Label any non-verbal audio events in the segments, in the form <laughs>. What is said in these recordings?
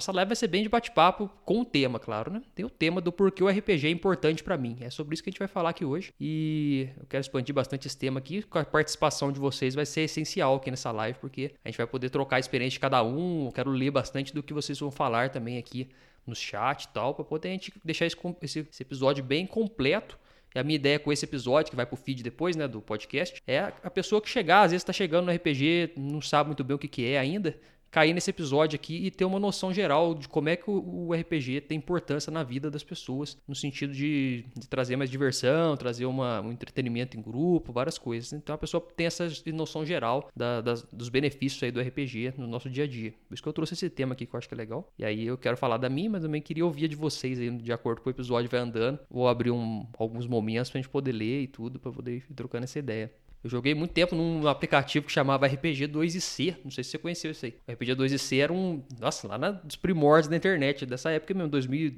Essa live vai ser bem de bate-papo com o tema, claro, né? Tem o tema do porquê o RPG é importante para mim. É sobre isso que a gente vai falar aqui hoje. E eu quero expandir bastante esse tema aqui. Com a participação de vocês vai ser essencial aqui nessa live, porque a gente vai poder trocar a experiência de cada um. Eu quero ler bastante do que vocês vão falar também aqui no chat e tal, para poder a gente deixar esse, esse, episódio bem completo. E a minha ideia com esse episódio, que vai pro feed depois, né, do podcast, é a pessoa que chegar, às vezes tá chegando no RPG, não sabe muito bem o que, que é ainda, cair nesse episódio aqui e ter uma noção geral de como é que o, RPG tem importância na vida das pessoas, no sentido de, de trazer mais diversão, trazer uma, um entretenimento em grupo, várias coisas. Então a pessoa tem essa noção geral da, das, dos benefícios aí do RPG no nosso dia a dia. Por isso que eu trouxe esse tema aqui que eu acho que é legal. E aí eu quero falar da minha, mas também queria ouvir de vocês aí, de acordo com o episódio vai andando. Vou abrir um, alguns momentos pra gente poder ler e tudo, para poder ir trocando essa ideia. Eu joguei muito tempo num aplicativo que chamava RPG 2C. Não sei se você conheceu isso aí. O RPG 2C era um. Nossa, lá na, primórdios da internet, dessa época mesmo, 2000,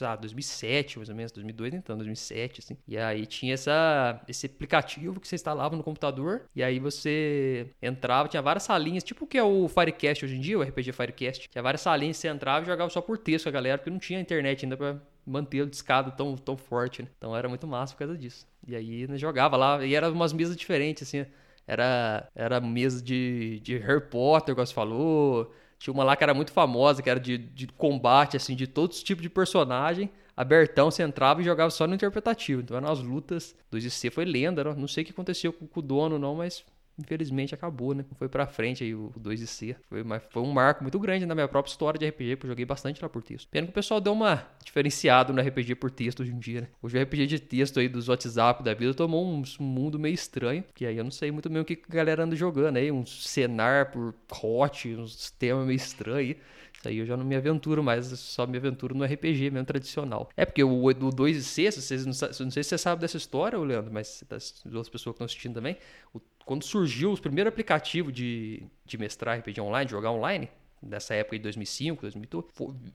ah, 2007, mais ou menos, 2002 então, 2007, assim. E aí tinha essa, esse aplicativo que você instalava no computador. E aí você entrava, tinha várias salinhas, tipo o que é o Firecast hoje em dia, o RPG Firecast. Tinha várias salinhas, você entrava e jogava só por texto a galera, porque não tinha internet ainda pra manter o discado tão, tão forte, né? Então era muito massa por causa disso. E aí né, jogava lá, e eram umas mesas diferentes, assim. Era, era mesa de, de Harry Potter, como você falou. Tinha uma lá que era muito famosa, que era de, de combate, assim, de todos os tipos de personagem. Abertão, você entrava e jogava só no interpretativo. Então eram as lutas do IC, foi lenda, não sei o que aconteceu com, com o dono, não, mas infelizmente acabou, né? Foi pra frente aí o 2 e C. Foi, mas foi um marco muito grande na minha própria história de RPG, porque eu joguei bastante lá por texto. Pena que o pessoal deu uma diferenciado no RPG por texto hoje em dia, né? Hoje o RPG de texto aí dos WhatsApp da vida tomou um, mundo meio estranho, que aí eu não sei muito bem o que a galera anda jogando aí, um cenar por hot, um sistema meio estranho aí. Isso aí eu já não me aventuro mais, só me aventuro no RPG mesmo tradicional. É porque o, o 2 e C, vocês não, não sei se você sabe dessa história, Leandro, mas as duas pessoas que estão assistindo também, o quando surgiu os primeiros aplicativos de, de mestrar RPG online, de jogar online, dessa época de 2005, 2002,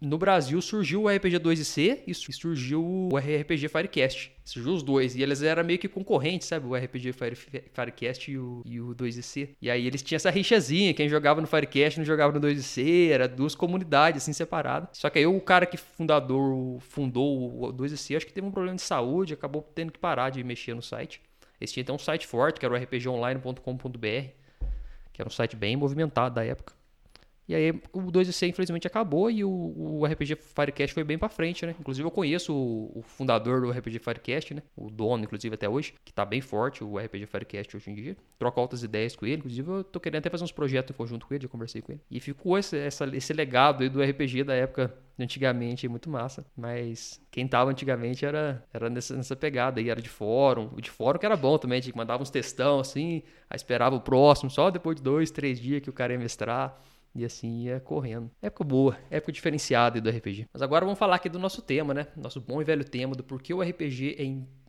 no Brasil surgiu o RPG 2C e surgiu o RPG Firecast. Surgiu os dois. E eles eram meio que concorrentes, sabe? O RPG Fire, Firecast e o, e o 2C. E aí eles tinham essa rixazinha. Quem jogava no Firecast não jogava no 2C. Era duas comunidades, assim, separadas. Só que aí o cara que fundador fundou o 2C, acho que teve um problema de saúde, acabou tendo que parar de mexer no site. Eles tinham então um site forte, que era o rpgonline.com.br, que era um site bem movimentado da época. E aí o 2C infelizmente acabou e o, o RPG Firecast foi bem para frente, né? Inclusive eu conheço o, o, fundador do RPG Firecast, né? O dono, inclusive, até hoje, que tá bem forte, o RPG Firecast hoje em dia. Troco altas ideias com ele, inclusive eu tô querendo até fazer uns projetos em conjunto com ele, já conversei com ele. E ficou esse, essa, esse legado aí do RPG da época antigamente, muito massa. Mas quem tava antigamente era, era nessa, nessa pegada aí, era de fórum. O de fórum que era bom também, tinha que mandar uns textão assim, aí esperava o próximo, só depois de dois, três dias que o cara ia mestrar. E assim ia correndo. Época boa, época diferenciada do RPG. Mas agora vamos falar aqui do nosso tema, né? Nosso bom e velho tema do porquê o RPG é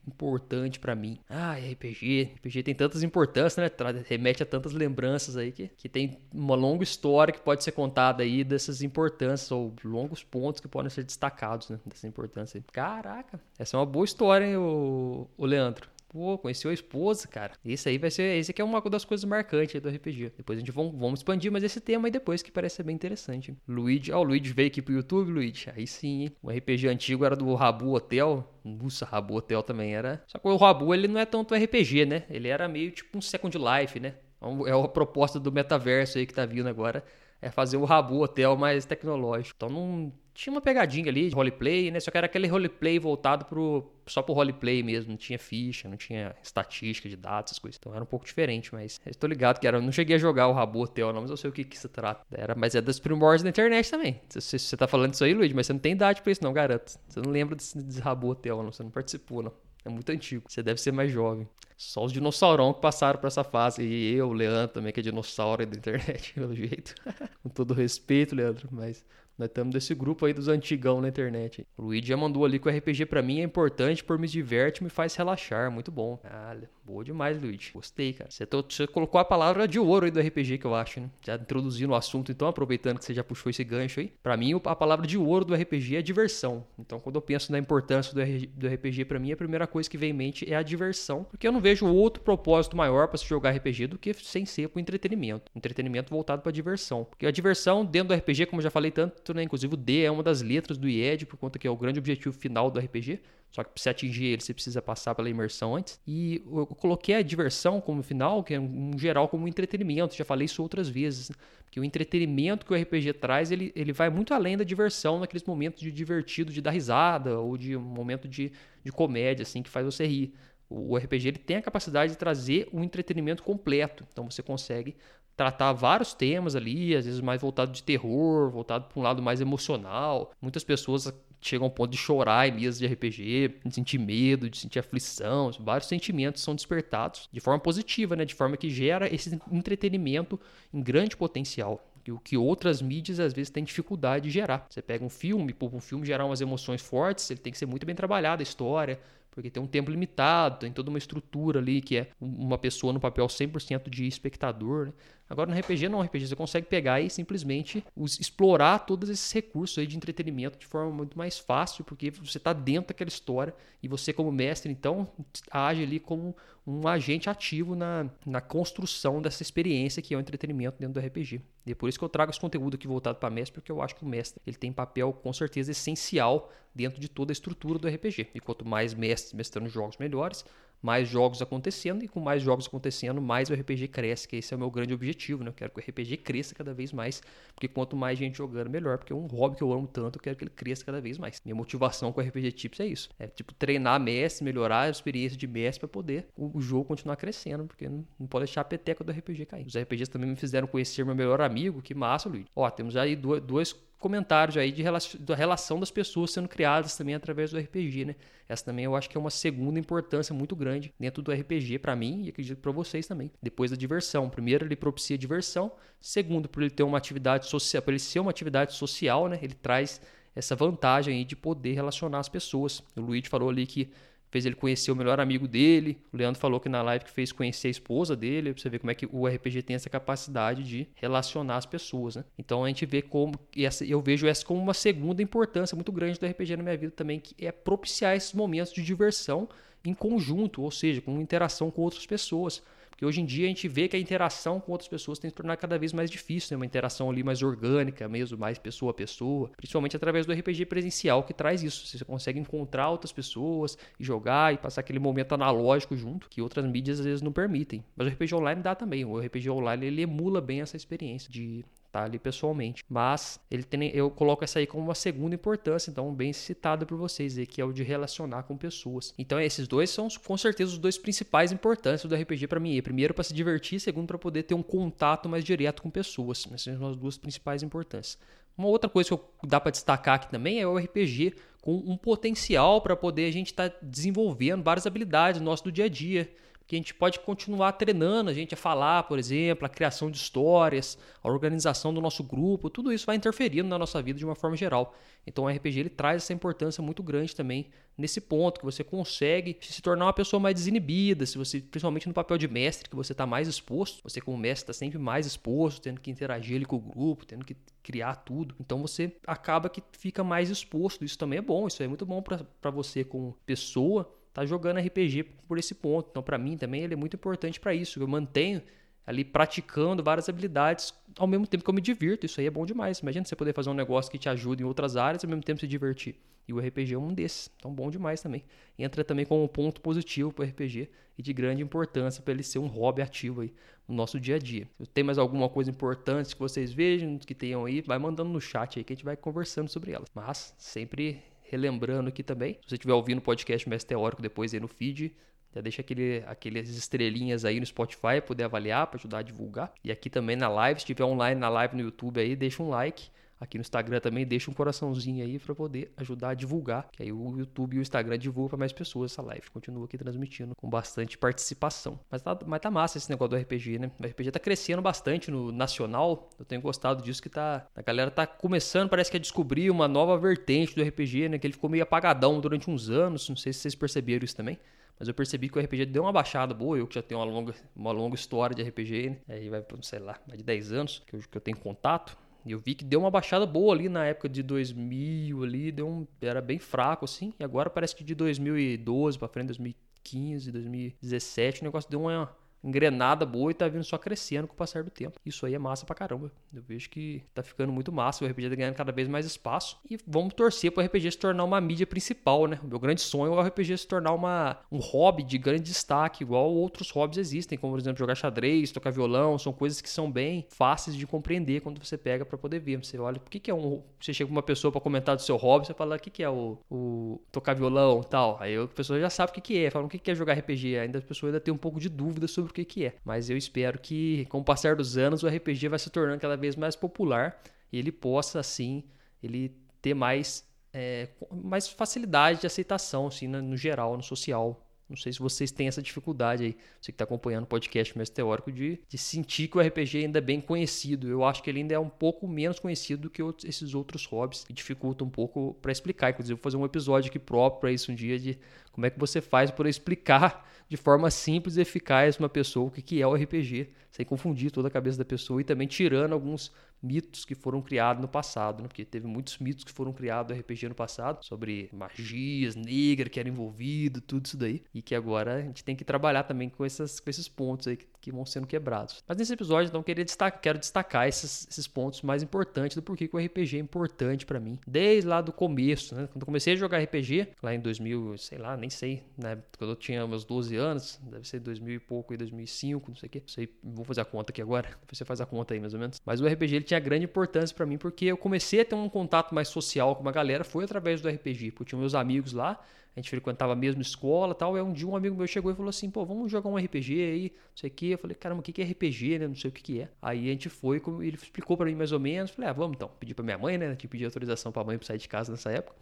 importante para mim. Ah, RPG, RPG tem tantas importâncias, né? Remete a tantas lembranças aí que, que tem uma longa história que pode ser contada aí dessas importâncias ou longos pontos que podem ser destacados, né? Dessa importância. Caraca, essa é uma boa história, hein, o, o Leandro. Pô, conheceu a esposa, cara. Isso aí vai ser. Esse aqui é uma das coisas marcantes do RPG. Depois a gente vamos, vamos expandir mais esse tema aí depois, que parece ser bem interessante. Luigi. Ó, oh, o Luigi veio aqui pro YouTube, Luigi. Aí sim, hein? O RPG antigo era do Rabu Hotel. Nossa, Rabu Hotel também era. Só que o Rabu, ele não é tanto RPG, né? Ele era meio tipo um Second Life, né? É, é a proposta do metaverso aí que tá vindo agora. É fazer o Rabu Hotel mais tecnológico. Então não tinha uma pegadinha ali de roleplay, né? Só que era aquele roleplay voltado pro, só pro roleplay mesmo. Não tinha ficha, não tinha estatística de dados, essas coisas. Então era um pouco diferente, mas tô ligado que era. Eu não cheguei a jogar o Rabu Hotel, não, mas eu sei o que, que se trata. Era, mas é das primórdios da internet também. Você, você tá falando isso aí, Luiz, mas você não tem idade pra isso, não, garanto. Você não lembra desse, desse Rabu Hotel, não. Você não participou, não. É muito antigo. Você deve ser mais jovem. Só os dinossaurão que passaram por essa fase. E eu, o Leandro também, que é dinossauro da internet, <laughs> pelo jeito. <laughs> Com todo respeito, Leandro, mas nós estamos desse grupo aí dos antigão na internet. O Luigi já mandou ali que o RPG para mim é importante por me diverte e me faz relaxar. Muito bom. Ah, boa demais, Luigi. Gostei, cara. Você, tô, você, colocou a palavra de ouro aí do RPG que eu acho, né? Já introduzindo o assunto, então, aproveitando que você já puxou esse gancho aí. Para mim, a palavra de ouro do RPG é diversão. Então, quando eu penso na importância do, RPG para mim, a primeira coisa que vem em mente é a diversão. Porque eu não vejo vejo outro propósito maior para se jogar RPG do que sem ser para entretenimento. Entretenimento voltado para diversão. Porque a diversão dentro do RPG, como eu já falei tanto, né? Inclusive o D é uma das letras do IED, por conta que é o grande objetivo final do RPG. Só que para você atingir ele, você precisa passar pela imersão antes. E eu coloquei a diversão como final, que é um geral como entretenimento. Já falei isso outras vezes. Né? Que o entretenimento que o RPG traz, ele, ele vai muito além da diversão naqueles momentos de divertido, de dar risada, ou de um momento de, de comédia, assim, que faz você rir. O RPG ele tem a capacidade de trazer um entretenimento completo. Então você consegue tratar vários temas ali, às vezes mais voltado de terror, voltado para um lado mais emocional. Muitas pessoas chegam ao ponto de chorar em mesas de RPG, de sentir medo, de sentir aflição, vários sentimentos são despertados de forma positiva, né? De forma que gera esse entretenimento em grande potencial o que outras mídias às vezes têm dificuldade de gerar. Você pega um filme, para um filme gerar umas emoções fortes, ele tem que ser muito bem trabalhado, a história, porque tem um tempo limitado, tem toda uma estrutura ali que é uma pessoa no papel 100% de espectador. Né? Agora no RPG não, RPG você consegue pegar e simplesmente os, explorar todos esses recursos aí de entretenimento de forma muito mais fácil, porque você está dentro daquela história e você como mestre então age ali como um agente ativo na, na construção dessa experiência que é o entretenimento dentro do RPG. E é por isso que eu trago esse conteúdo aqui voltado para mestre, porque eu acho que o mestre ele tem papel com certeza essencial dentro de toda a estrutura do RPG. E quanto mais mestres mestrando jogos melhores, mais jogos acontecendo, e com mais jogos acontecendo, mais o RPG cresce, que esse é o meu grande objetivo, né? Eu quero que o RPG cresça cada vez mais, porque quanto mais gente jogando, melhor, porque é um hobby que eu amo tanto, eu quero que ele cresça cada vez mais. Minha motivação com o RPG Tips é isso, é tipo treinar mestre, melhorar a experiência de mestre para poder o, jogo continuar crescendo, porque não, não pode deixar a peteca do RPG cair. Os RPGs também me fizeram conhecer meu melhor amigo, que massa, Luiz. Ó, temos aí duas comentários aí de relação, da relação das pessoas sendo criadas também através do RPG, né? Essa também eu acho que é uma segunda importância muito grande dentro do RPG para mim e acredito para vocês também. Depois da diversão, primeiro ele propicia diversão, segundo por ele ter uma atividade social, por ele ser uma atividade social, né? Ele traz essa vantagem aí de poder relacionar as pessoas. O Luigi falou ali que fez ele conhecer o melhor amigo dele. O Leandro falou que na live que fez conhecer a esposa dele, pra você ver como é que o RPG tem essa capacidade de relacionar as pessoas, né? Então a gente vê como e essa, eu vejo essa como uma segunda importância muito grande do RPG na minha vida também, que é propiciar esses momentos de diversão em conjunto, ou seja, com interação com outras pessoas. Porque hoje em dia a gente vê que a interação com outras pessoas tem se tornado cada vez mais difícil, né? uma interação ali mais orgânica mesmo, mais pessoa a pessoa, principalmente através do RPG presencial que traz isso. Você consegue encontrar outras pessoas e jogar e passar aquele momento analógico junto, que outras mídias às vezes não permitem. Mas o RPG online dá também. O RPG online ele emula bem essa experiência de tá ali pessoalmente. Mas ele tem, eu coloco essa aí como uma segunda importância, então bem citada por vocês aí, que é o de relacionar com pessoas. Então esses dois são com certeza os dois principais importâncias do RPG para mim. Primeiro para se divertir, segundo para poder ter um contato mais direto com pessoas. Essas são as duas principais importâncias. Uma outra coisa que dá para destacar aqui também é o RPG com um potencial para poder a gente estar tá desenvolvendo várias habilidades nosso do dia a dia que a gente pode continuar treinando a gente a falar, por exemplo, a criação de histórias, a organização do nosso grupo, tudo isso vai interferindo na nossa vida de uma forma geral. Então o RPG ele traz essa importância muito grande também nesse ponto, que você consegue se tornar uma pessoa mais desinibida, se você, principalmente no papel de mestre, que você está mais exposto, você como mestre está sempre mais exposto, tendo que interagir ali com o grupo, tendo que criar tudo. Então você acaba que fica mais exposto. Isso também é bom, isso é muito bom para você como pessoa tá jogando RPG por esse ponto. Então, para mim também ele é muito importante para isso. Eu mantenho ali praticando várias habilidades ao mesmo tempo que eu me divirto. Isso aí é bom demais. Imagina você poder fazer um negócio que te ajude em outras áreas ao mesmo tempo se divertir. E o RPG é um desses. Então, bom demais também. Entra também como um ponto positivo para o RPG e de grande importância para ele ser um hobby ativo aí no nosso dia a dia. Se tem mais alguma coisa importante que vocês vejam, que tenham aí, vai mandando no chat aí que a gente vai conversando sobre elas. Mas sempre relembrando aqui também, se você estiver ouvindo o podcast Mestre Teórico depois aí no feed, já deixa aquele, aqueles estrelinhas aí no Spotify, poder avaliar, para ajudar a divulgar. E aqui também na live, se estiver online na live no YouTube aí, deixa um like. Aqui no Instagram também deixa um coraçãozinho aí para poder ajudar a divulgar, que aí o YouTube e o Instagram divulgam para mais pessoas essa live. Continua aqui transmitindo com bastante participação. Mas tá, mas tá massa esse negócio do RPG, né? O RPG tá crescendo bastante no nacional. Eu tenho gostado disso que tá, a galera tá começando, parece que a descobrir uma nova vertente do RPG, né? Que ele ficou meio apagadão durante uns anos, não sei se vocês perceberam isso também. Mas eu percebi que o RPG deu uma baixada boa, eu que já tenho uma longa, uma longa história de RPG, né? Aí vai, sei lá, mais de 10 anos que eu, que eu tenho contato eu vi que deu uma baixada boa ali na época de 2000 ali, deu um, era bem fraco assim, e agora parece que de 2012 para frente, 2015, 2017, o negócio deu uma engrenada boa e tá vindo só crescendo com o passar do tempo. Isso aí é massa pra caramba. Eu vejo que tá ficando muito massa, o RPG tá ganhando cada vez mais espaço e vamos torcer para o RPG se tornar uma mídia principal, né? O meu grande sonho é o RPG se tornar uma, um hobby de grande destaque, igual outros hobbies existem, como por exemplo jogar xadrez, tocar violão, são coisas que são bem fáceis de compreender quando você pega para poder ver. Você olha, por que, que é um. Você chega com uma pessoa para comentar do seu hobby, você fala, o que, que é o, o tocar violão tal. Aí a pessoa já sabe o que, que é, fala, o que, que é jogar RPG. Ainda a pessoa ainda tem um pouco de dúvida sobre o que, que é. Mas eu espero que, com o passar dos anos, o RPG vai se tornando cada vez mais popular e ele possa, assim, ele ter mais, é, mais facilidade de aceitação, assim, no geral, no social. Não sei se vocês têm essa dificuldade aí, você que está acompanhando o podcast mais teórico, de, de sentir que o RPG ainda é bem conhecido. Eu acho que ele ainda é um pouco menos conhecido do que outros, esses outros hobbies, e dificulta um pouco para explicar. Inclusive, vou fazer um episódio aqui próprio para isso um dia de como é que você faz para explicar de forma simples e eficaz uma pessoa o que é o RPG, sem confundir toda a cabeça da pessoa e também tirando alguns mitos que foram criados no passado, né? porque teve muitos mitos que foram criados no RPG no passado, sobre magias, negra que era envolvido, tudo isso daí, e que agora a gente tem que trabalhar também com, essas, com esses pontos aí que, que vão sendo quebrados. Mas nesse episódio, então, queria destacar, quero destacar esses, esses pontos mais importantes do porquê que o RPG é importante para mim, desde lá do começo, né? Quando eu comecei a jogar RPG, lá em 2000, sei lá, nem sei, né? Quando eu tinha meus 12 anos, deve ser 2000 e pouco, e 2005, não sei o quê, não sei, vou fazer a conta aqui agora, <laughs> você faz a conta aí mais ou menos. Mas o RPG ele tinha grande importância para mim porque eu comecei a ter um contato mais social com uma galera foi através do RPG, porque eu tinha meus amigos lá, a gente frequentava a mesma escola tal. E um dia um amigo meu chegou e falou assim: pô, vamos jogar um RPG aí, não sei o que. Eu falei: caramba, o que é RPG, né? Não sei o que é. Aí a gente foi, ele explicou para mim mais ou menos. Falei: ah, vamos então. Pedi pra minha mãe, né? Tinha pedi autorização pra mãe pra sair de casa nessa época.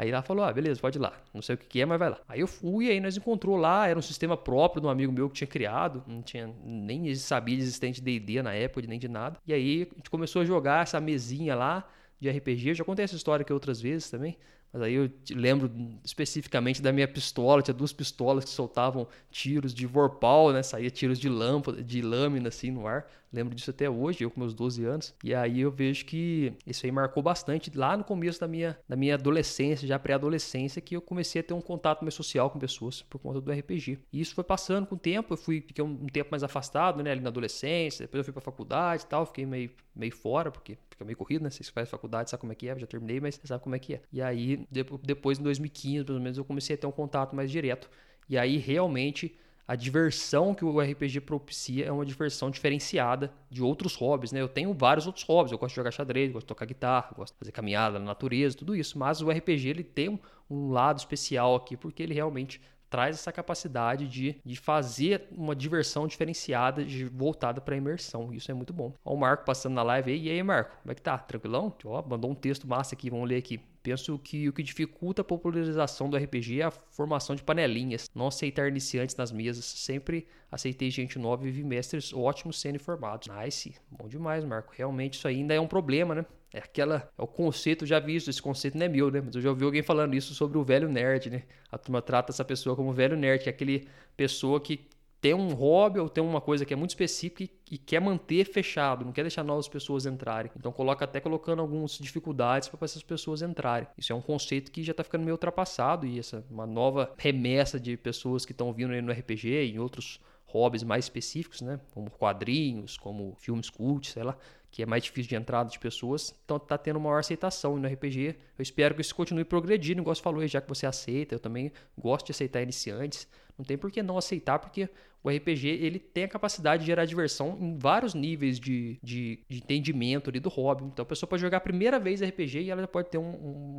Aí ela falou: ah, beleza, pode ir lá. Não sei o que é, mas vai lá. Aí eu fui, aí nós encontrou lá, era um sistema próprio de um amigo meu que tinha criado, não tinha nem sabia de existente de D&D na época, nem de nada. E aí a gente começou a jogar essa mesinha lá de RPG. Eu já contei essa história aqui outras vezes também. Mas aí eu lembro especificamente da minha pistola, tinha duas pistolas que soltavam tiros de vorpal, né? Saía tiros de lâmpada, de lâmina assim no ar. Lembro disso até hoje, eu com meus 12 anos. E aí eu vejo que isso aí marcou bastante lá no começo da minha, da minha adolescência, já pré-adolescência, que eu comecei a ter um contato mais social com pessoas por conta do RPG. E isso foi passando com o tempo, eu fui fiquei um, um tempo mais afastado, né, ali na adolescência, depois eu fui pra faculdade e tal, fiquei meio, meio fora, porque fica meio corrido, né? Vocês fazem faculdade, sabe como é que é, já terminei, mas sabe como é que é. E aí, depois em 2015, pelo menos, eu comecei a ter um contato mais direto. E aí realmente a diversão que o RPG propicia é uma diversão diferenciada de outros hobbies, né? Eu tenho vários outros hobbies, eu gosto de jogar xadrez, gosto de tocar guitarra, gosto de fazer caminhada na natureza, tudo isso, mas o RPG ele tem um, lado especial aqui porque ele realmente traz essa capacidade de, de fazer uma diversão diferenciada, de, voltada para a imersão. Isso é muito bom. Ó, o Marco passando na live aí. E aí, Marco, como é que tá? Tranquilão? Ó, mandou um texto massa aqui, vamos ler aqui. Penso que o que dificulta a popularização do RPG é a formação de panelinhas, não aceitar iniciantes nas mesas. Sempre aceitei gente nova e vi mestres ótimos sendo formados. Nice, bom demais, Marco. Realmente isso ainda é um problema, né? É aquela. É o conceito, já vi isso, esse conceito não é meu, né? Mas eu já ouvi alguém falando isso sobre o velho nerd, né? A turma trata essa pessoa como velho nerd, que é aquele pessoa que tem um hobby ou tem uma coisa que é muito específica e, quer manter fechado, não quer deixar novas pessoas entrarem. Então coloca até colocando algumas dificuldades para essas pessoas entrarem. Isso é um conceito que já está ficando meio ultrapassado e essa uma nova remessa de pessoas que estão vindo aí no RPG e em outros hobbies mais específicos, né? Como quadrinhos, como filmes cult, sei lá que é mais difícil de entrada de pessoas, então tá tendo maior aceitação no RPG. Eu espero que isso continue progredindo, igual você falou, já que você aceita, eu também gosto de aceitar iniciantes. Não tem por que não aceitar, porque o RPG ele tem a capacidade de gerar diversão em vários níveis de, de, de entendimento ali do hobby. Então a pessoa pode jogar a primeira vez RPG e ela pode ter um,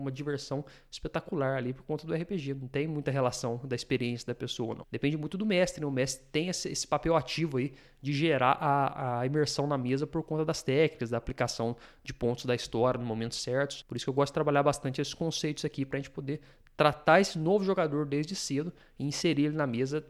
uma diversão espetacular ali por conta do RPG. Não tem muita relação da experiência da pessoa, não. Depende muito do mestre, né? O mestre tem esse, esse papel ativo aí de gerar a, a imersão na mesa por conta das técnicas, da aplicação de pontos da história no momentos certos. Por isso que eu gosto de trabalhar bastante esses conceitos aqui para a gente poder tratar esse novo jogador desde cedo e inserir ele na mesa,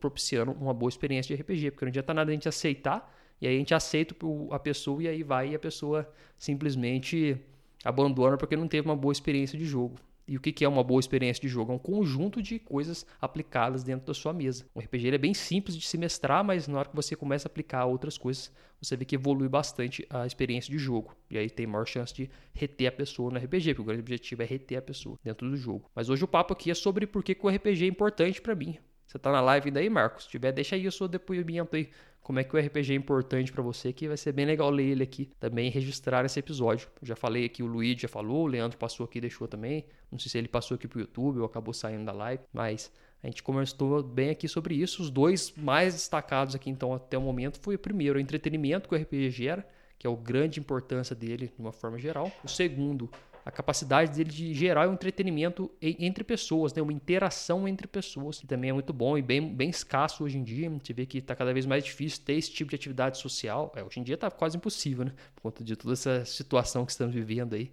propiciando uma boa experiência de RPG, porque não adianta nada a gente aceitar, e aí a gente aceita a pessoa e aí vai e a pessoa simplesmente abandona porque não teve uma boa experiência de jogo. E o que é uma boa experiência de jogo? É um conjunto de coisas aplicadas dentro da sua mesa. O RPG é bem simples de se mestrar, mas na hora que você começa a aplicar outras coisas, você vê que evolui bastante a experiência de jogo. E aí tem maior chance de reter a pessoa no RPG, porque o grande objetivo é reter a pessoa dentro do jogo. Mas hoje o papo aqui é sobre por que, que o RPG é importante para mim. Você tá na live ainda aí, Marcos? Se tiver, deixa aí o seu depoimento aí como é que o RPG é importante para você, que vai ser bem legal ler ele aqui também registrar esse episódio. Já falei aqui, o Luiz já falou, o Leandro passou aqui deixou também. Não sei se ele passou aqui pro YouTube ou acabou saindo da live, mas a gente conversou bem aqui sobre isso. Os dois mais destacados aqui, então, até o momento, foi o primeiro, o entretenimento que o RPG gera, que é a grande importância dele de uma forma geral. O segundo, a capacidade dele de gerar um entretenimento entre pessoas, né? uma interação entre pessoas, que também é muito bom e bem, bem escasso hoje em dia. A gente vê que está cada vez mais difícil ter esse tipo de atividade social. É, hoje em dia está quase impossível, né? Por conta de toda essa situação que estamos vivendo aí.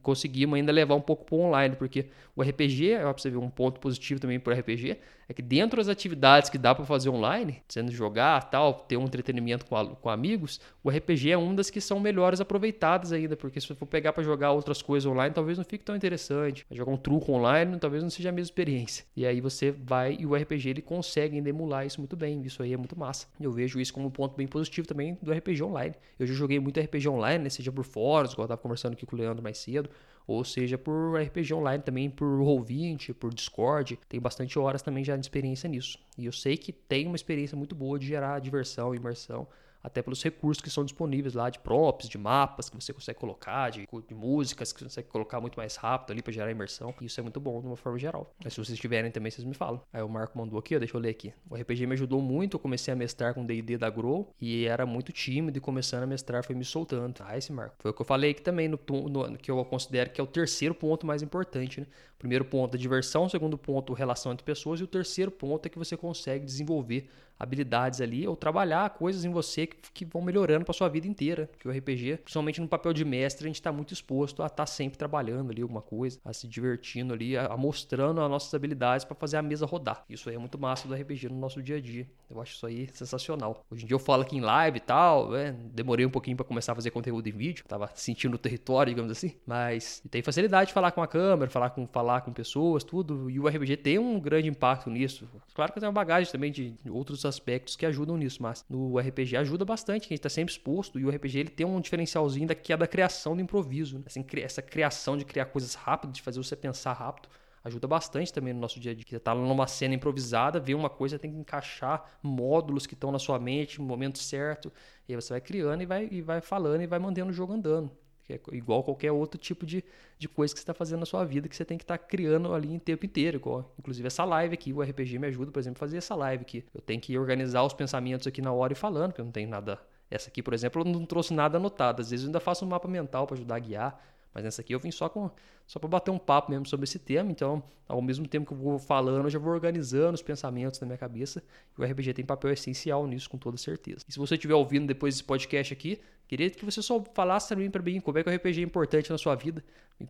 Conseguimos ainda levar um pouco para online, porque o RPG, é para você ver um ponto positivo também para o RPG, é que dentro das atividades que dá para fazer online, sendo jogar, tal, ter um entretenimento com, com amigos, o RPG é uma das que são melhores aproveitadas ainda, porque se você for pegar para jogar outras coisas online, talvez não fique tão interessante. Jogar um truco online, talvez não seja a mesma experiência. E aí você vai e o RPG ele consegue emular isso muito bem. Isso aí é muito massa. Eu vejo isso como um ponto bem positivo também do RPG online. Eu já joguei muito RPG online, né? seja por fóruns, igual eu estava conversando aqui com o Leandro mais cedo, ou seja por RPG online também, por Roll20, por Discord. Tem bastante horas também já de experiência nisso. E eu sei que tem uma experiência muito boa de gerar diversão, imersão até pelos recursos que são disponíveis lá de props, de mapas que você consegue colocar, de, de músicas que você consegue colocar muito mais rápido ali para gerar imersão. E isso é muito bom de uma forma geral. Mas se vocês tiverem também, vocês me falam. Aí o Marco mandou aqui, ó, deixa eu ler aqui. O RPG me ajudou muito, eu comecei a mestrar com D&D da Grow e era muito tímido e começando a mestrar foi me soltando. Ah, esse Marco. Foi o que eu falei aqui também, no, no, que eu considero que é o terceiro ponto mais importante, né? primeiro ponto é diversão, segundo ponto relação entre pessoas e o terceiro ponto é que você consegue desenvolver habilidades ali ou trabalhar coisas em você que, que vão melhorando para sua vida inteira. Que o RPG, principalmente no papel de mestre, a gente está muito exposto a estar tá sempre trabalhando ali alguma coisa, a se divertindo ali, a, a mostrando as nossas habilidades para fazer a mesa rodar. Isso aí é muito massa do RPG no nosso dia a dia. Eu acho isso aí sensacional. Hoje em dia eu falo aqui em live e tal, né? demorei um pouquinho para começar a fazer conteúdo em vídeo, tava sentindo o território, digamos assim, mas tem facilidade de falar com a câmera, falar com falar com pessoas, tudo, e o RPG tem um grande impacto nisso. Claro que tem uma bagagem também de outros aspectos que ajudam nisso, mas no RPG ajuda bastante, a gente está sempre exposto, e o RPG ele tem um diferencialzinho da, que é da criação do improviso, né? assim, essa criação de criar coisas rápidas, de fazer você pensar rápido, ajuda bastante também no nosso dia a dia. Você tá numa cena improvisada, vê uma coisa, tem que encaixar módulos que estão na sua mente no momento certo, e aí você vai criando e vai, e vai falando e vai mantendo o jogo andando que é igual qualquer outro tipo de, de coisa que você está fazendo na sua vida, que você tem que estar tá criando ali em tempo inteiro. Igual, inclusive essa live aqui, o RPG me ajuda, por exemplo, a fazer essa live aqui. Eu tenho que organizar os pensamentos aqui na hora e falando, porque eu não tenho nada. Essa aqui, por exemplo, eu não trouxe nada anotado. Às vezes eu ainda faço um mapa mental para ajudar a guiar, mas nessa aqui eu vim só com só para bater um papo mesmo sobre esse tema. Então, ao mesmo tempo que eu vou falando, eu já vou organizando os pensamentos na minha cabeça. E o RPG tem papel essencial nisso, com toda certeza. E se você estiver ouvindo depois desse podcast aqui, Queria que você só falasse também para mim como é que o RPG é importante na sua vida.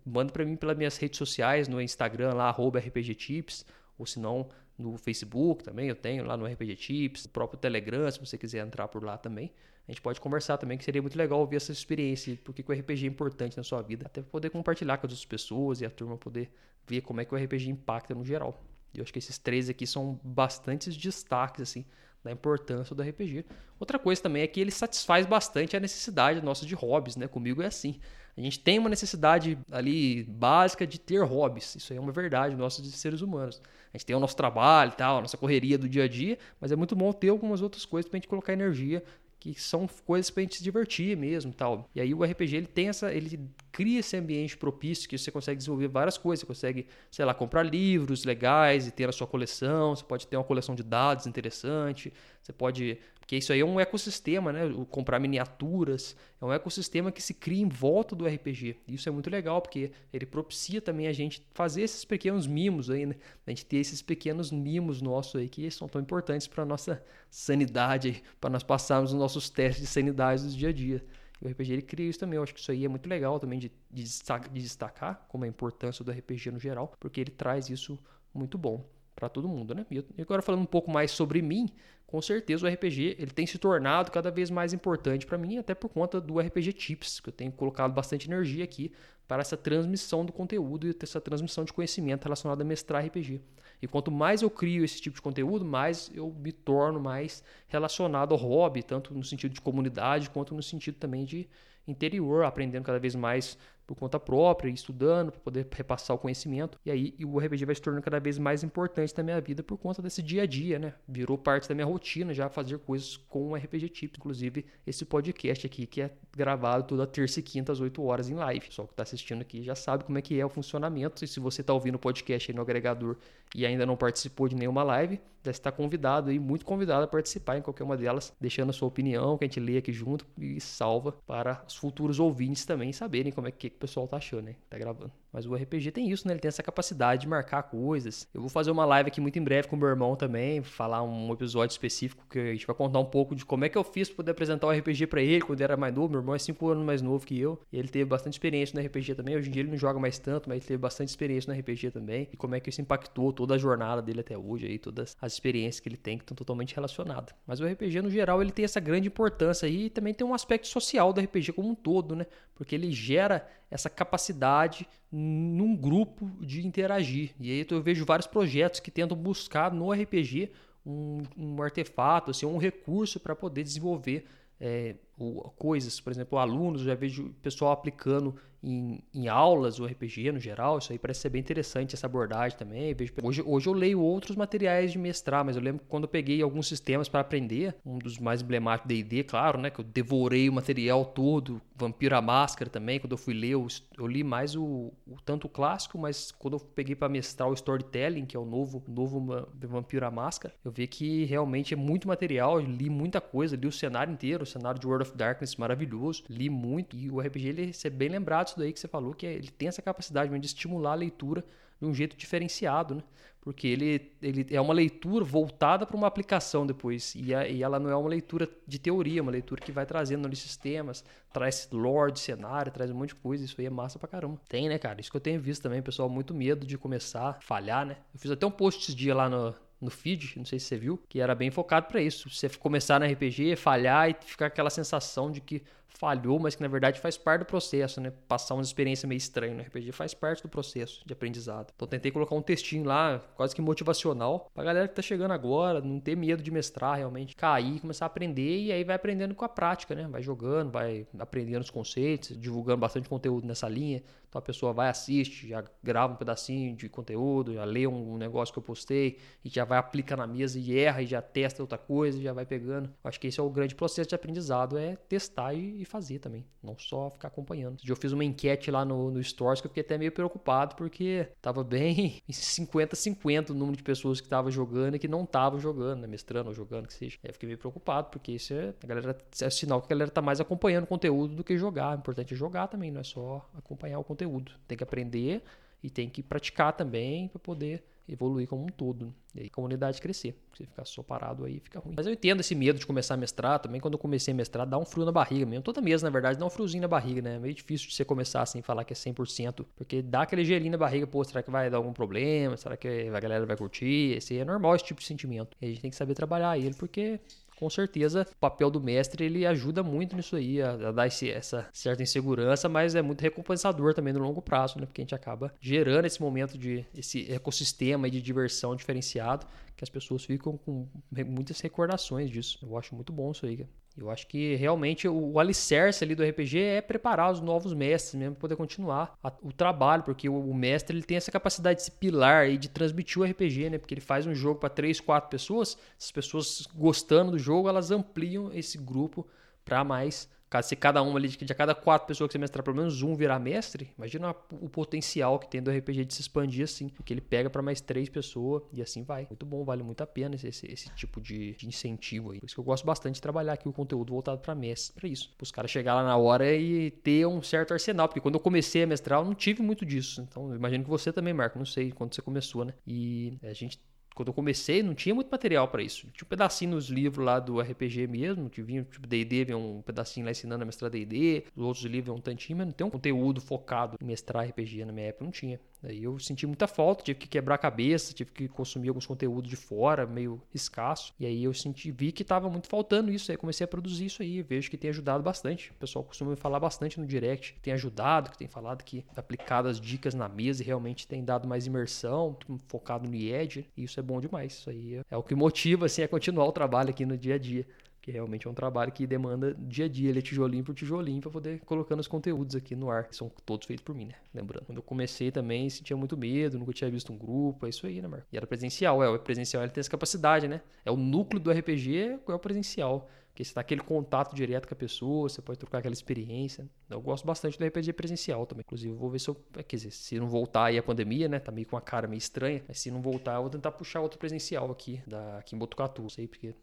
Manda para mim pelas minhas redes sociais, no Instagram lá, RPGTips, ou se não, no Facebook também, eu tenho lá no RPG Tips, o próprio Telegram, se você quiser entrar por lá também. A gente pode conversar também, que seria muito legal ouvir essa experiência, porque o RPG é importante na sua vida, até poder compartilhar com as outras pessoas e a turma poder ver como é que o RPG impacta no geral. E eu acho que esses três aqui são bastantes destaques, assim, da importância do RPG. Outra coisa também é que ele satisfaz bastante a necessidade nossa de hobbies, né? Comigo é assim. A gente tem uma necessidade ali básica de ter hobbies. Isso aí é uma verdade nossa de seres humanos. A gente tem o nosso trabalho e tal, a nossa correria do dia a dia, mas é muito bom ter algumas outras coisas para a gente colocar energia que são coisas pra gente se divertir mesmo tal. E aí o RPG ele tem essa, ele cria esse ambiente propício que você consegue desenvolver várias coisas, você consegue, sei lá, comprar livros legais e ter a sua coleção, você pode ter uma coleção de dados interessante, você pode porque isso aí é um ecossistema, né? O comprar miniaturas é um ecossistema que se cria em volta do RPG. Isso é muito legal, porque ele propicia também a gente fazer esses pequenos mimos aí, né? A gente ter esses pequenos mimos nossos aí que são tão importantes para nossa sanidade, para nós passarmos os nossos testes de sanidade do dia a dia. E o RPG ele cria isso também. Eu acho que isso aí é muito legal também de, de destacar como a importância do RPG no geral, porque ele traz isso muito bom. Para todo mundo, né? E agora falando um pouco mais sobre mim, com certeza o RPG ele tem se tornado cada vez mais importante para mim, até por conta do RPG Tips, que eu tenho colocado bastante energia aqui para essa transmissão do conteúdo e essa transmissão de conhecimento relacionado a mestrar RPG. E quanto mais eu crio esse tipo de conteúdo, mais eu me torno mais relacionado ao hobby, tanto no sentido de comunidade quanto no sentido também de interior, aprendendo cada vez mais por conta própria, estudando para poder repassar o conhecimento. E aí o RPG vai se tornando cada vez mais importante na minha vida por conta desse dia a dia, né? Virou parte da minha rotina já fazer coisas com o RPG Tipo, inclusive esse podcast aqui que é gravado toda terça e quinta às 8 horas em live. Só que está assistindo aqui já sabe como é que é o funcionamento. E se você está ouvindo o podcast aí no agregador e ainda não participou de nenhuma live, já está convidado aí, muito convidado a participar em qualquer uma delas, deixando a sua opinião, que a gente lê aqui junto e salva para os futuros ouvintes também saberem como é que, que o pessoal tá achando, né? Tá gravando. Mas o RPG tem isso, né? Ele tem essa capacidade de marcar coisas. Eu vou fazer uma live aqui muito em breve com o meu irmão também, falar um episódio específico que a gente vai contar um pouco de como é que eu fiz para poder apresentar o RPG para ele quando ele era mais novo. Meu irmão é 5 anos mais novo que eu. E ele teve bastante experiência no RPG também. Hoje em dia ele não joga mais tanto, mas ele teve bastante experiência no RPG também. E como é que isso impactou toda a jornada dele até hoje aí, todas as experiências que ele tem que estão totalmente relacionadas. Mas o RPG no geral ele tem essa grande importância aí e também tem um aspecto social do RPG como um todo, né? Porque ele gera essa capacidade num grupo de interagir. E aí eu vejo vários projetos que tentam buscar no RPG um, um artefato, assim, um recurso para poder desenvolver é, coisas, por exemplo, alunos, já vejo pessoal aplicando em, em, aulas o RPG no geral, isso aí parece ser bem interessante essa abordagem também. Vejo, hoje, hoje eu leio outros materiais de mestrar, mas eu lembro quando eu peguei alguns sistemas para aprender, um dos mais emblemáticos D&D, claro, né, que eu devorei o material todo, Vampiro a Máscara também, quando eu fui ler, eu, eu li mais o, o, tanto o clássico, mas quando eu peguei para mestrar o Storytelling, que é o novo, novo Vampiro a Máscara, eu vi que realmente é muito material, eu li muita coisa, li o cenário inteiro, o cenário de World of Darkness maravilhoso, li muito, e o RPG ele é bem lembrado disso daí que você falou, que ele tem essa capacidade de estimular a leitura de um jeito diferenciado, né? Porque ele, ele é uma leitura voltada para uma aplicação depois. E, a, e, ela não é uma leitura de teoria, é uma leitura que vai trazendo ali sistemas, traz lore, cenário, traz um monte de coisa. Isso aí é massa pra caramba. Tem, né, cara? Isso que eu tenho visto também, pessoal, muito medo de começar, falhar, né? Eu fiz até um post esses dias lá no, no feed, não sei se você viu, que era bem focado para isso. Você começar no RPG, falhar e ficar aquela sensação de que falhou, mas que na verdade faz parte do processo, né? Passar uma experiência meio estranha no RPG faz parte do processo de aprendizado. Então tentei colocar um textinho lá, quase que motivacional, pra galera que tá chegando agora, não ter medo de mestrar realmente, cair, começar a aprender e aí vai aprendendo com a prática, né? Vai jogando, vai aprendendo os conceitos, divulgando bastante conteúdo nessa linha. Então a pessoa vai, assiste, já grava um pedacinho de conteúdo, já lê um negócio que eu postei e já vai aplicar na mesa e erra e já testa outra coisa, já vai pegando. Acho que esse é o grande processo de aprendizado, é testar e fazer também, não só ficar acompanhando. Eu fiz uma enquete lá no, no Stores que eu fiquei até meio preocupado porque tava bem <laughs> 50-50 o número de pessoas que estavam jogando e que não estavam jogando, né? mestrando ou jogando, que seja. Aí eu fiquei meio preocupado porque isso é, a galera, é sinal que a galera tá mais acompanhando o conteúdo do que jogar. O importante é jogar também, não é só acompanhar o conteúdo. Tem que aprender e tem que praticar também para poder evoluir como um todo. E aí a comunidade crescer. Se ficar só parado aí, fica ruim. Mas eu entendo esse medo de começar a mestrar também. Quando eu comecei a mestrar, dá um frio na barriga mesmo. Toda mesa, na verdade, dá um friozinho na barriga, né? É meio difícil de você começar assim, falar que é 100%. Porque dá aquele gelinho na barriga, pô, será que vai dar algum problema? Será que a galera vai curtir? Esse é normal esse tipo de sentimento. E a gente tem que saber trabalhar ele, porque com certeza o papel do mestre ele ajuda muito nisso aí, a, a dar esse, essa certa insegurança, mas é muito recompensador também no longo prazo, né? Porque a gente acaba gerando esse momento de esse ecossistema de diversão diferenciado que as pessoas ficam com muitas recordações disso. Eu acho muito bom isso aí. Eu acho que realmente o, o alicerce ali do RPG é preparar os novos mestres mesmo para poder continuar a, o trabalho, porque o, o, mestre ele tem essa capacidade de se pilar aí de transmitir o RPG, né? Porque ele faz um jogo para três, quatro pessoas, as pessoas gostando do jogo, elas ampliam esse grupo para mais se cada uma ali, de cada quatro pessoas que você mestrar, pelo menos um virar mestre, imagina o potencial que tem do RPG de se expandir assim. Porque ele pega para mais três pessoas e assim vai. Muito bom, vale muito a pena esse, esse, esse tipo de, de, incentivo aí. Por isso que eu gosto bastante de trabalhar aqui o conteúdo voltado para mestre, para isso. Para os caras chegar lá na hora e ter um certo arsenal. Porque quando eu comecei a mestrar, eu não tive muito disso. Então, imagino que você também, Marco, não sei quando você começou, né? E a gente quando eu comecei, não tinha muito material para isso. Tinha um pedacinho nos livros lá do RPG mesmo, que vinha, tipo, D&D, vinha um pedacinho lá ensinando a mestrar D&D, os outros livros um tantinho, mas não tem um conteúdo focado em mestrar RPG na minha época, não tinha. Daí eu senti muita falta, tive que quebrar a cabeça, tive que consumir alguns conteúdos de fora, meio escasso. E aí eu senti, vi que estava muito faltando isso, aí comecei a produzir isso aí, vejo que tem ajudado bastante. O pessoal costuma me falar bastante no direct, que tem ajudado, que tem falado que aplicado as dicas na mesa e realmente tem dado mais imersão, focado no IED, e isso é bom demais. Isso aí é o que motiva assim a continuar o trabalho aqui no dia a dia que realmente é um trabalho que demanda dia a dia, ele é tijolinho por tijolinho para poder colocando os conteúdos aqui no ar, que são todos feitos por mim, né? Lembrando. Quando eu comecei também, sentia muito medo, nunca tinha visto um grupo, é isso aí, né, Marco? E era presencial, é, o presencial ele tem essa capacidade, né? É o núcleo do RPG, é o presencial. Porque você tá aquele contato direto com a pessoa, você pode trocar aquela experiência. Eu gosto bastante do RPG presencial também. Inclusive, vou ver se eu. É, quer dizer, se não voltar aí a pandemia, né? Tá meio com uma cara meio estranha. Mas se não voltar, eu vou tentar puxar outro presencial aqui, da, aqui em Botucatu. Sei, porque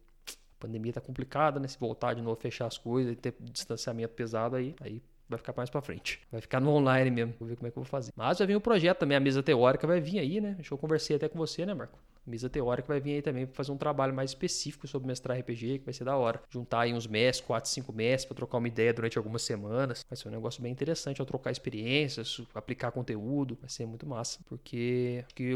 pandemia tá complicada, né? Se voltar de novo, fechar as coisas e ter distanciamento pesado aí, aí vai ficar mais para frente. Vai ficar no online mesmo. Vou ver como é que eu vou fazer. Mas vai vir o um projeto também, a mesa teórica vai vir aí, né? Deixa eu conversei até com você, né, Marco? A mesa teórica vai vir aí também para fazer um trabalho mais específico sobre mestrar RPG, que vai ser da hora. Juntar aí uns mestres, 4, 5 mestres, para trocar uma ideia durante algumas semanas. Vai ser um negócio bem interessante ao trocar experiências, aplicar conteúdo. Vai ser muito massa, porque, porque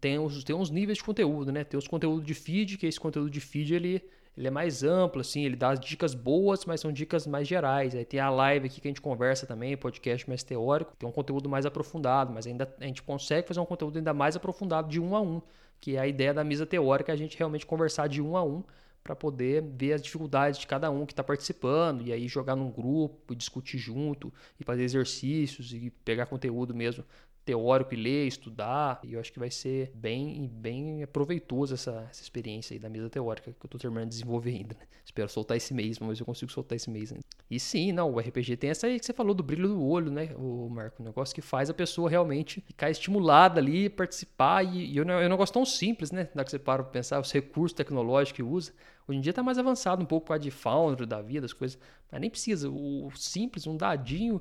tem, uns, tem uns níveis de conteúdo, né? Tem os conteúdos de feed, que esse conteúdo de feed ele ele é mais amplo, assim, ele dá dicas boas, mas são dicas mais gerais. Aí tem a live aqui que a gente conversa também, podcast mais teórico, tem um conteúdo mais aprofundado, mas ainda a gente consegue fazer um conteúdo ainda mais aprofundado de um a um, que é a ideia da mesa teórica, a gente realmente conversar de um a um para poder ver as dificuldades de cada um que está participando e aí jogar num grupo, discutir junto e fazer exercícios e pegar conteúdo mesmo teórico e ler, estudar. E eu acho que vai ser bem, bem proveitoso essa, essa experiência aí da mesa teórica que eu estou terminando de desenvolver ainda. Né? Espero soltar esse mês, mas eu consigo soltar esse mês ainda. E sim, não, o RPG tem essa aí que você falou do brilho do olho, né, o Marco? Um negócio que faz a pessoa realmente ficar estimulada ali, participar. E, e eu, é um negócio tão simples, né? Na que você para pra pensar, os recursos tecnológicos que usa. Hoje em dia está mais avançado um pouco a de Foundry da vida, as coisas. Mas nem precisa. O simples, um dadinho,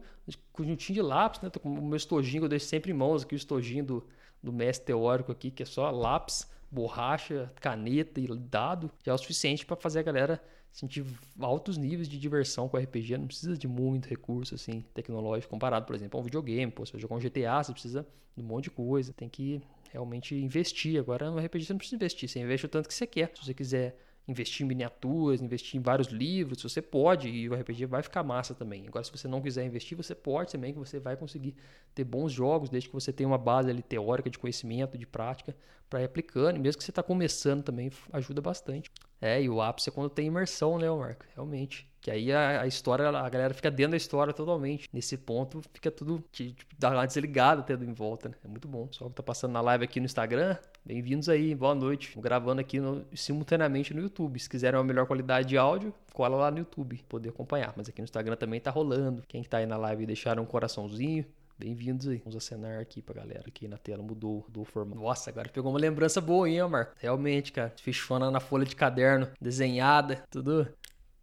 conjuntinho de lápis, né? O meu estojinho eu deixo sempre em mãos aqui, o estojinho do, do mestre teórico aqui, que é só lápis, borracha, caneta e dado. Já é o suficiente para fazer a galera sentir altos níveis de diversão com RPG. Não precisa de muito recurso assim, tecnológico comparado, por exemplo, a um videogame. Pô, você jogar um GTA, você precisa de um monte de coisa. Tem que realmente investir. Agora no RPG você não precisa investir, você investe o tanto que você quer. Se você quiser investir em miniaturas, investir em vários livros, você pode e o RPG vai ficar massa também. Agora, se você não quiser investir, você pode também, que você vai conseguir ter bons jogos, desde que você tenha uma base ali teórica de conhecimento, de prática, para ir aplicando. E mesmo que você está começando também, ajuda bastante. É, e o ápice é quando tem imersão, né, Marco? Realmente. Que aí a, a, história, a galera fica dentro da história totalmente. Nesse ponto, fica tudo, tipo, desligada até em volta, né? É muito bom. Só que tá passando na live aqui no Instagram, bem-vindos aí, boa noite. Tô gravando aqui no, simultaneamente no YouTube. Se quiserem uma melhor qualidade de áudio, cola lá no YouTube, poder acompanhar. Mas aqui no Instagram também tá rolando. Quem tá aí na live deixaram um coraçãozinho, Bem-vindos aí. Vamos acenar aqui pra galera. Aqui na tela mudou, mudou o formato. Nossa, agora pegou uma lembrança boa, hein, Marco? Realmente, cara. Fichona na folha de caderno, desenhada, tudo,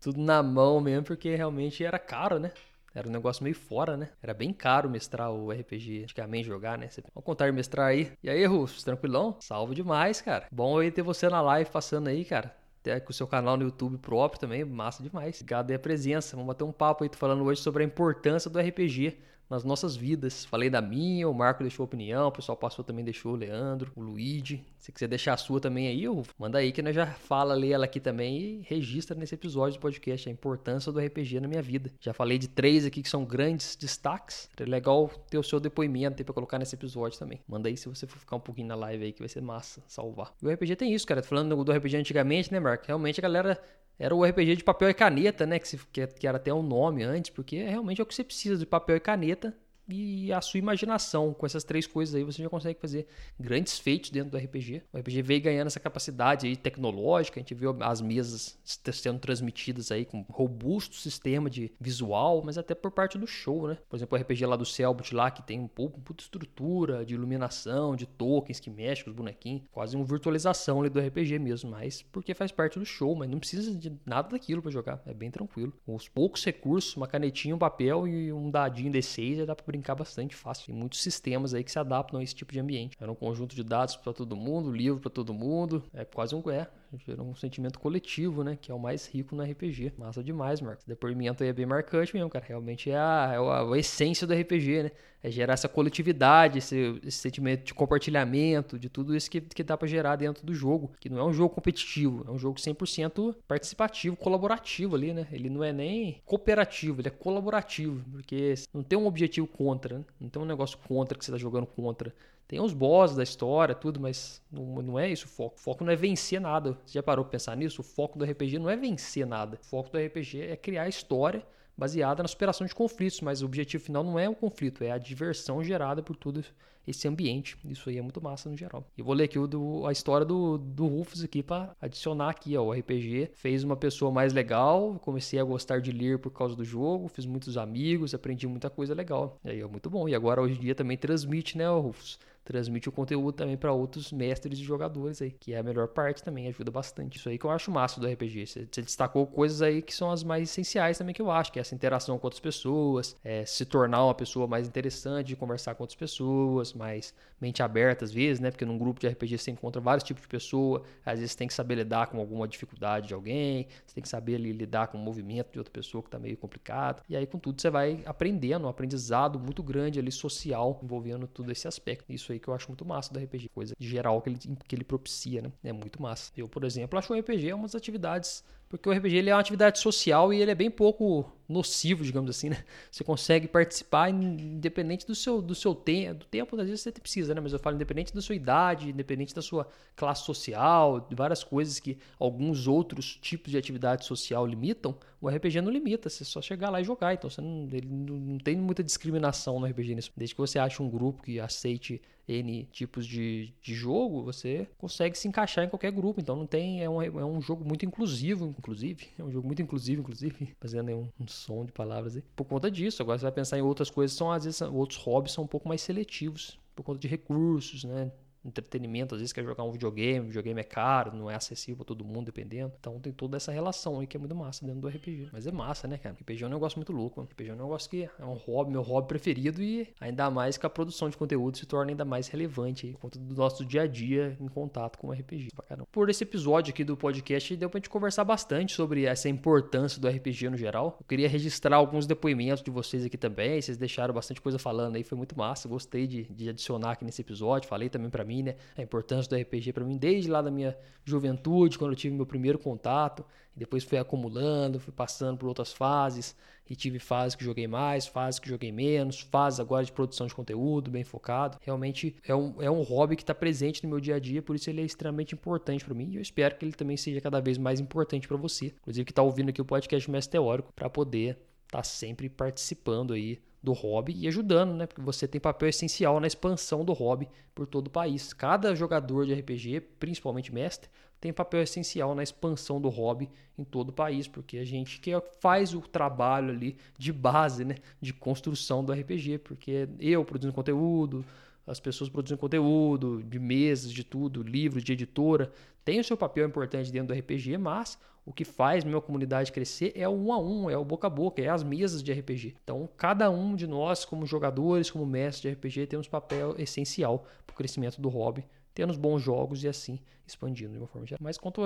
tudo na mão mesmo, porque realmente era caro, né? Era um negócio meio fora, né? Era bem caro mestrar o RPG, antigamente jogar, né? Vamos contar e mestrar aí. E aí, Rufus, tranquilão? Salve demais, cara. Bom aí ter você na live passando aí, cara até com o seu canal no YouTube próprio também, massa demais. Obrigado aí a presença. Vamos bater um papo aí, tô falando hoje sobre a importância do RPG nas nossas vidas. Falei da minha, o Marco deixou opinião, o pessoal passou também deixou, o Leandro, o Luigi. Se quiser deixar a sua também aí, manda aí que nós já fala, lê ela aqui também e registra nesse episódio do podcast a importância do RPG na minha vida. Já falei de três aqui que são grandes destaques. É legal ter o seu depoimento pra colocar nesse episódio também. Manda aí se você for ficar um pouquinho na live aí que vai ser massa salvar. E o RPG tem isso, cara. Falando do RPG antigamente, né, Marco? Realmente a galera era o RPG de papel e caneta, né? Que, se, que, era até um nome antes, porque realmente é o que você precisa de papel e caneta e a sua imaginação. Com essas três coisas aí, você já consegue fazer grandes feitos dentro do RPG. O RPG veio ganhando essa capacidade aí tecnológica, a gente viu as mesas sendo transmitidas aí com robusto sistema de visual, mas até por parte do show, né? Por exemplo, o RPG lá do Selbit lá, que tem um pouco, puta estrutura de iluminação, de tokens que mexem com os bonequinhos, quase uma virtualização ali do RPG mesmo, mas porque faz parte do show, mas não precisa de nada daquilo para jogar, é bem tranquilo. Com os poucos recursos, uma canetinha, um papel e um dadinho D6 já dá pra brincar bastante fácil. Tem muitos sistemas aí que se adaptam a esse tipo de ambiente. Era um conjunto de dados para todo mundo, livro para todo mundo. É quase um é, gerou um sentimento coletivo, né? Que é o mais rico no RPG. Massa demais, Marcos. O depoimento aí é bem marcante mesmo, cara. Realmente é a, é a essência do RPG, né? É gerar essa coletividade, esse, esse, sentimento de compartilhamento, de tudo isso que, que dá para gerar dentro do jogo. Que não é um jogo competitivo, é um jogo 100% participativo, colaborativo ali, né? Ele não é nem cooperativo, ele é colaborativo, porque não tem um objetivo contra, né? Não tem um negócio contra que você tá jogando contra. Tem os bosses da história, tudo, mas não, não é isso o foco. O foco não é vencer nada. Você já parou pra pensar nisso? O foco do RPG não é vencer nada. O foco do RPG é criar história baseada na superação de conflitos, mas o objetivo final não é o conflito, é a diversão gerada por todo esse ambiente. Isso aí é muito massa no geral. Eu vou ler aqui do, a história do, do Rufus aqui para adicionar aqui, ó, o RPG fez uma pessoa mais legal, comecei a gostar de ler por causa do jogo, fiz muitos amigos, aprendi muita coisa legal. E aí é muito bom. E agora hoje em dia também transmite, né, Rufus? Transmite o conteúdo também para outros mestres e jogadores aí, que é a melhor parte também, ajuda bastante. Isso aí que eu acho massa do RPG. Você, destacou coisas aí que são as mais essenciais também que eu acho, que é essa interação com outras pessoas, é, se tornar uma pessoa mais interessante de conversar com outras pessoas, mais mente aberta às vezes, né? Porque num grupo de RPG você encontra vários tipos de pessoa, às vezes você tem que saber lidar com alguma dificuldade de alguém, você tem que saber ali, lidar com o movimento de outra pessoa que tá meio complicado. E aí com tudo você vai aprendendo, um aprendizado muito grande ali social envolvendo todo esse aspecto. Isso aí que eu acho muito massa do RPG, coisa geral que ele, que ele propicia, né? É muito massa. Eu, por exemplo, acho o RPG uma das atividades porque o RPG ele é uma atividade social e ele é bem pouco nocivo, digamos assim, né? <laughs> Você consegue participar independente do seu, do seu tempo, do tempo às vezes você precisa, né? Mas eu falo independente da sua idade, independente da sua classe social, de várias coisas que alguns outros tipos de atividade social limitam, o RPG não limita, você só chegar lá e jogar. Então você não, ele não, não tem muita discriminação no RPG nisso. Desde que você ache um grupo que aceite N tipos de, de jogo, você consegue se encaixar em qualquer grupo. Então não tem. É um, é um jogo muito inclusivo, inclusive. É um jogo muito inclusivo, inclusive. <laughs> Fazendo um, um som de palavras aí. Por conta disso, agora você vai pensar em outras coisas, são às vezes outros hobbies são um pouco mais seletivos. Por conta de recursos, né? Entretenimento, às vezes quer jogar um videogame, videogame é caro, não é acessível para todo mundo, dependendo. Então tem toda essa relação aí que é muito massa dentro do RPG. Mas é massa, né, cara? RPG é um negócio muito louco. Mano. RPG é um negócio que é um hobby, meu hobby preferido e ainda mais que a produção de conteúdo se torna ainda mais relevante aí, conta do nosso dia a dia em contato com o RPG. Por esse episódio aqui do podcast, deu pra gente conversar bastante sobre essa importância do RPG no geral. Eu queria registrar alguns depoimentos de vocês aqui também, vocês deixaram bastante coisa falando aí, foi muito massa, gostei de, de adicionar aqui nesse episódio, falei também para mim mim, né? A importância do RPG para mim desde lá da minha juventude, quando eu tive meu primeiro contato, e depois fui acumulando, fui passando por outras fases, e tive fases que joguei mais, fases que joguei menos, fases agora de produção de conteúdo, bem focado. Realmente é um, é um hobby que está presente no meu dia a dia, por isso ele é extremamente importante para mim, e eu espero que ele também seja cada vez mais importante para você, inclusive que está ouvindo aqui o podcast Mestre Teórico, para poder estar tá sempre participando aí do hobby e ajudando, né? Porque você tem papel essencial na expansão do hobby por todo o país. Cada jogador de RPG, principalmente mestre, tem papel essencial na expansão do hobby em todo o país, porque a gente que faz o trabalho ali de base, né, de construção do RPG, porque eu produzindo conteúdo, as pessoas produzindo conteúdo, de mesas, de tudo, livros, de editora, tem o seu papel importante dentro do RPG, mas o que faz minha comunidade crescer é o um a um, é o boca a boca, é as mesas de RPG. Então, cada um de nós, como jogadores, como mestres de RPG, temos papel essencial para o crescimento do hobby tendo bons jogos e assim expandindo de uma forma geral. Mas quanto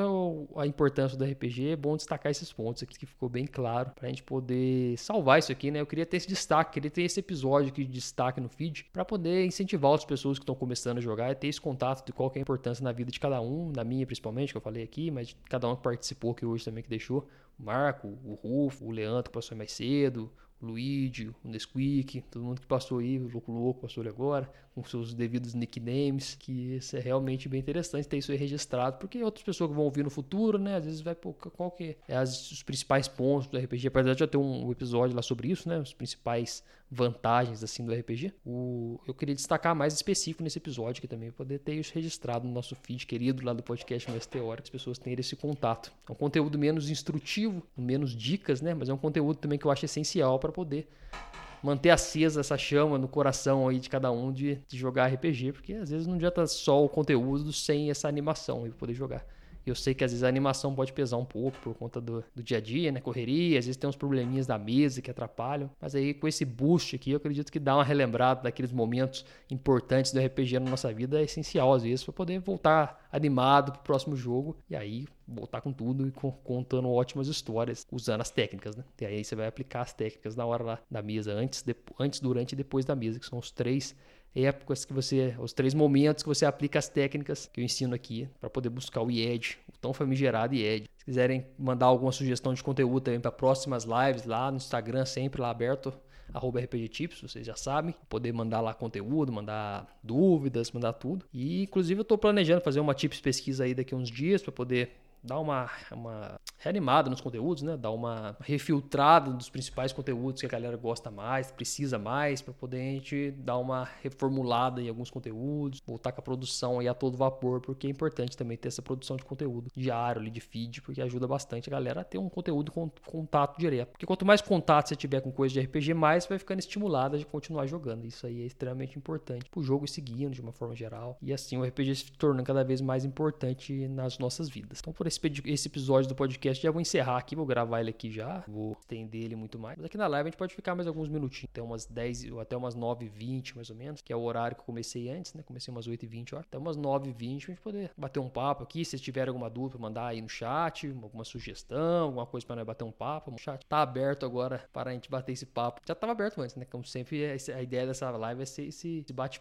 à importância do RPG, é bom destacar esses pontos aqui que ficou bem claro para a gente poder salvar isso aqui, né? Eu queria ter esse destaque, queria ter esse episódio aqui de destaque no feed para poder incentivar outras pessoas que estão começando a jogar e ter esse contato de qual é a importância na vida de cada um, na minha principalmente, que eu falei aqui, mas de cada um que participou aqui hoje também que deixou. O Marco, o Rufo, o Leandro que passou mais cedo, o Luigi, o Nesquik, todo mundo que passou aí, o Louco Louco passou ali agora, com seus devidos nicknames, que isso é realmente bem interessante ter isso aí registrado, porque outras pessoas que vão ouvir no futuro, né, às vezes vai, pô, qual que é? As, os principais pontos do RPG, apesar de já ter um episódio lá sobre isso, né, os principais vantagens, assim, do RPG, o, eu queria destacar mais específico nesse episódio aqui também, poder ter isso registrado no nosso feed querido lá do podcast Mais Teórico, as pessoas tenham esse contato. É um conteúdo menos instrutivo, menos dicas, né, mas é um conteúdo também que eu acho essencial para poder manter acesa essa chama no coração aí de cada um de, de jogar RPG, porque às vezes não adianta só o conteúdo sem essa animação e poder jogar. Eu sei que às vezes a animação pode pesar um pouco por conta do, do dia a dia, né? Correria, às vezes tem uns probleminhas da mesa que atrapalham. Mas aí com esse boost aqui, eu acredito que dá uma relembrada daqueles momentos importantes do RPG na nossa vida é essencial às vezes para poder voltar animado pro próximo jogo e aí voltar com tudo e contando ótimas histórias usando as técnicas, né? E aí você vai aplicar as técnicas na hora lá da mesa, antes, antes durante e depois da mesa, que são os três épocas que você, os três momentos que você aplica as técnicas que eu ensino aqui para poder buscar o IED, o tão famigerado IED. Se quiserem mandar alguma sugestão de conteúdo também para próximas lives lá no Instagram, sempre lá aberto, arroba RPG Tips, vocês já sabem. Poder mandar lá conteúdo, mandar dúvidas, mandar tudo. E inclusive eu estou planejando fazer uma Tips pesquisa aí daqui a uns dias para poder dar uma, uma reanimada nos conteúdos, né? Dar uma refiltrada dos principais conteúdos que a galera gosta mais, precisa mais, para poder a gente dar uma reformulada em alguns conteúdos, voltar com a produção aí a todo vapor, porque é importante também ter essa produção de conteúdo diário ali, de feed, porque ajuda bastante a galera a ter um conteúdo com contato direto. Porque quanto mais contato você tiver com coisa de RPG, mais vai ficando estimulada de continuar jogando. Isso aí é extremamente importante pro jogo seguindo de uma forma geral. E assim o RPG se tornando cada vez mais importante nas nossas vidas. Então, por esse, esse episódio do podcast já vou encerrar aqui, vou gravar ele aqui já, vou estender ele muito mais. Mas aqui na live a gente pode ficar mais alguns minutinhos, até umas 10 ou até umas 9h20 mais ou menos, que é o horário que eu comecei antes, né? Comecei umas 8h20 horas, até umas 9h20 pra gente poder bater um papo aqui. Se tiver alguma dúvida, mandar aí no chat, alguma sugestão, alguma coisa para nós bater um papo. O chat tá aberto agora para a gente bater esse papo. Já tava aberto antes, né? Como sempre, a ideia dessa live é ser esse bate-papo